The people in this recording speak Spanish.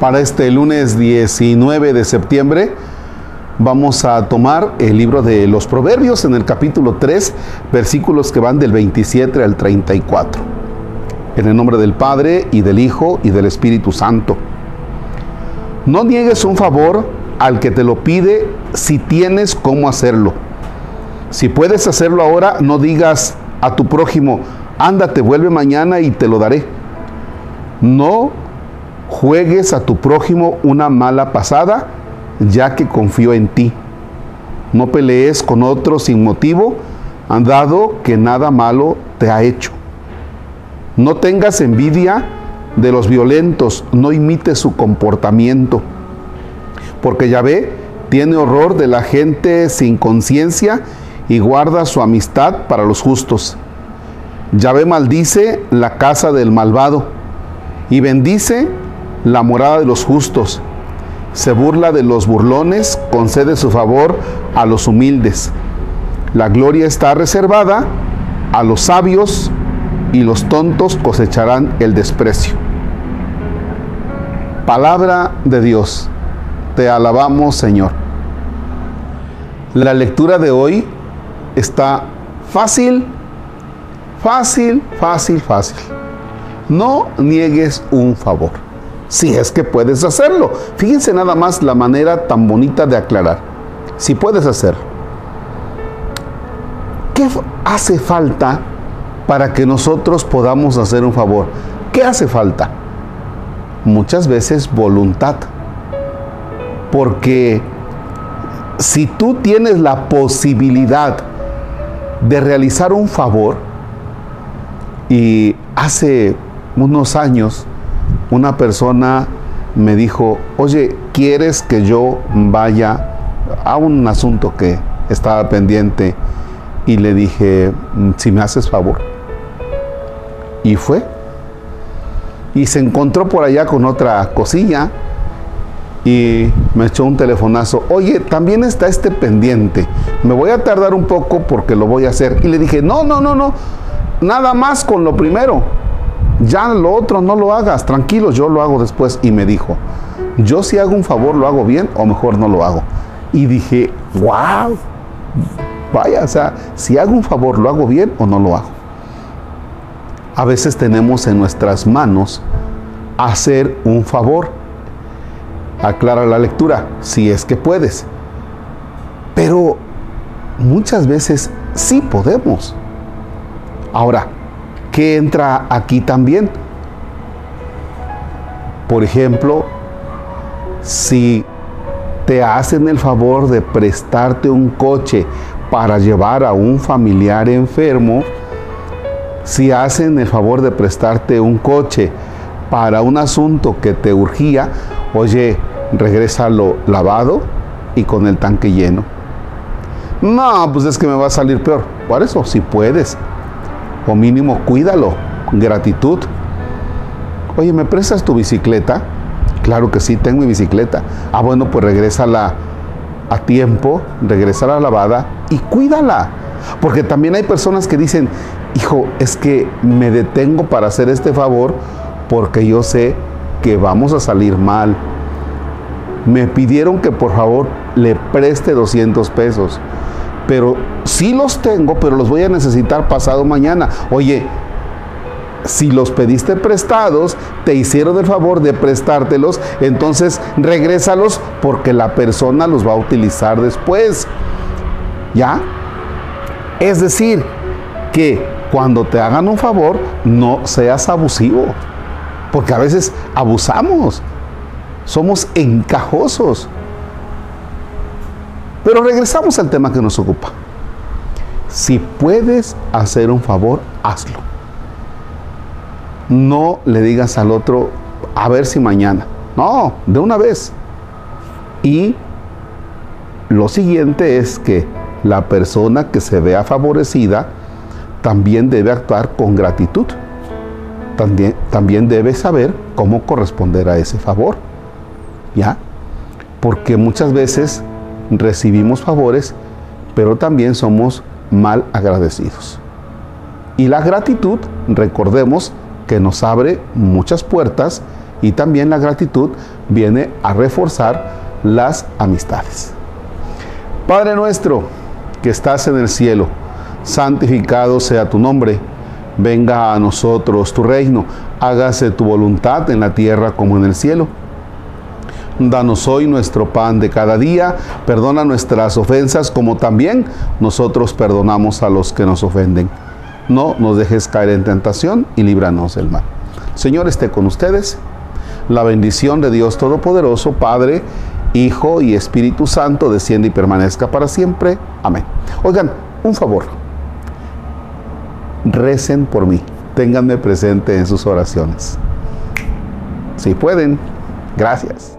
Para este lunes 19 de septiembre vamos a tomar el libro de los Proverbios en el capítulo 3, versículos que van del 27 al 34. En el nombre del Padre y del Hijo y del Espíritu Santo. No niegues un favor al que te lo pide si tienes cómo hacerlo. Si puedes hacerlo ahora, no digas a tu prójimo, ándate, vuelve mañana y te lo daré. No juegues a tu prójimo una mala pasada, ya que confío en ti. No pelees con otro sin motivo, dado que nada malo te ha hecho. No tengas envidia de los violentos, no imites su comportamiento, porque Yahvé tiene horror de la gente sin conciencia y guarda su amistad para los justos. Yahvé maldice la casa del malvado y bendice la morada de los justos. Se burla de los burlones, concede su favor a los humildes. La gloria está reservada a los sabios y los tontos cosecharán el desprecio. Palabra de Dios. Te alabamos, Señor. La lectura de hoy está fácil, fácil, fácil, fácil. No niegues un favor si es que puedes hacerlo. Fíjense nada más la manera tan bonita de aclarar. Si puedes hacerlo. ¿Qué hace falta para que nosotros podamos hacer un favor? ¿Qué hace falta? Muchas veces voluntad. Porque si tú tienes la posibilidad de realizar un favor, y hace unos años una persona me dijo, oye, ¿quieres que yo vaya a un asunto que estaba pendiente? Y le dije, mm, si me haces favor. Y fue. Y se encontró por allá con otra cosilla y me echó un telefonazo. Oye, también está este pendiente. Me voy a tardar un poco porque lo voy a hacer. Y le dije, no, no, no, no. Nada más con lo primero ya lo otro no lo hagas, tranquilo, yo lo hago después. Y me dijo, yo si hago un favor lo hago bien o mejor no lo hago. Y dije, wow, vaya, o sea, si hago un favor lo hago bien o no lo hago. A veces tenemos en nuestras manos hacer un favor. Aclara la lectura, si es que puedes. Pero muchas veces sí podemos. Ahora, ¿Qué entra aquí también? Por ejemplo, si te hacen el favor de prestarte un coche para llevar a un familiar enfermo, si hacen el favor de prestarte un coche para un asunto que te urgía, oye, regrésalo lavado y con el tanque lleno. No, pues es que me va a salir peor. Por eso, si puedes, o mínimo cuídalo, gratitud. Oye, ¿me prestas tu bicicleta? Claro que sí, tengo mi bicicleta. Ah, bueno, pues regrésala a tiempo, regrésala lavada y cuídala. Porque también hay personas que dicen, hijo, es que me detengo para hacer este favor porque yo sé que vamos a salir mal. Me pidieron que por favor le preste 200 pesos pero sí los tengo, pero los voy a necesitar pasado mañana. Oye, si los pediste prestados, te hicieron el favor de prestártelos, entonces regrésalos porque la persona los va a utilizar después. ¿Ya? Es decir, que cuando te hagan un favor, no seas abusivo, porque a veces abusamos, somos encajosos. Pero regresamos al tema que nos ocupa. Si puedes hacer un favor, hazlo. No le digas al otro, a ver si mañana. No, de una vez. Y lo siguiente es que la persona que se vea favorecida también debe actuar con gratitud. También, también debe saber cómo corresponder a ese favor. ¿Ya? Porque muchas veces recibimos favores, pero también somos mal agradecidos. Y la gratitud, recordemos que nos abre muchas puertas Y también la gratitud viene a reforzar las amistades. Padre nuestro, que estás en el cielo, santificado sea tu nombre, venga a nosotros tu reino, hágase tu voluntad en la tierra como en el cielo. Danos hoy nuestro pan de cada día, perdona nuestras ofensas como también nosotros perdonamos a los que nos ofenden. No nos dejes caer en tentación y líbranos del mal. Señor esté con ustedes. La bendición de Dios Todopoderoso, Padre, Hijo y Espíritu Santo, desciende y permanezca para siempre. Amén. Oigan, un favor. Recen por mí. Ténganme presente en sus oraciones. Si pueden. Gracias.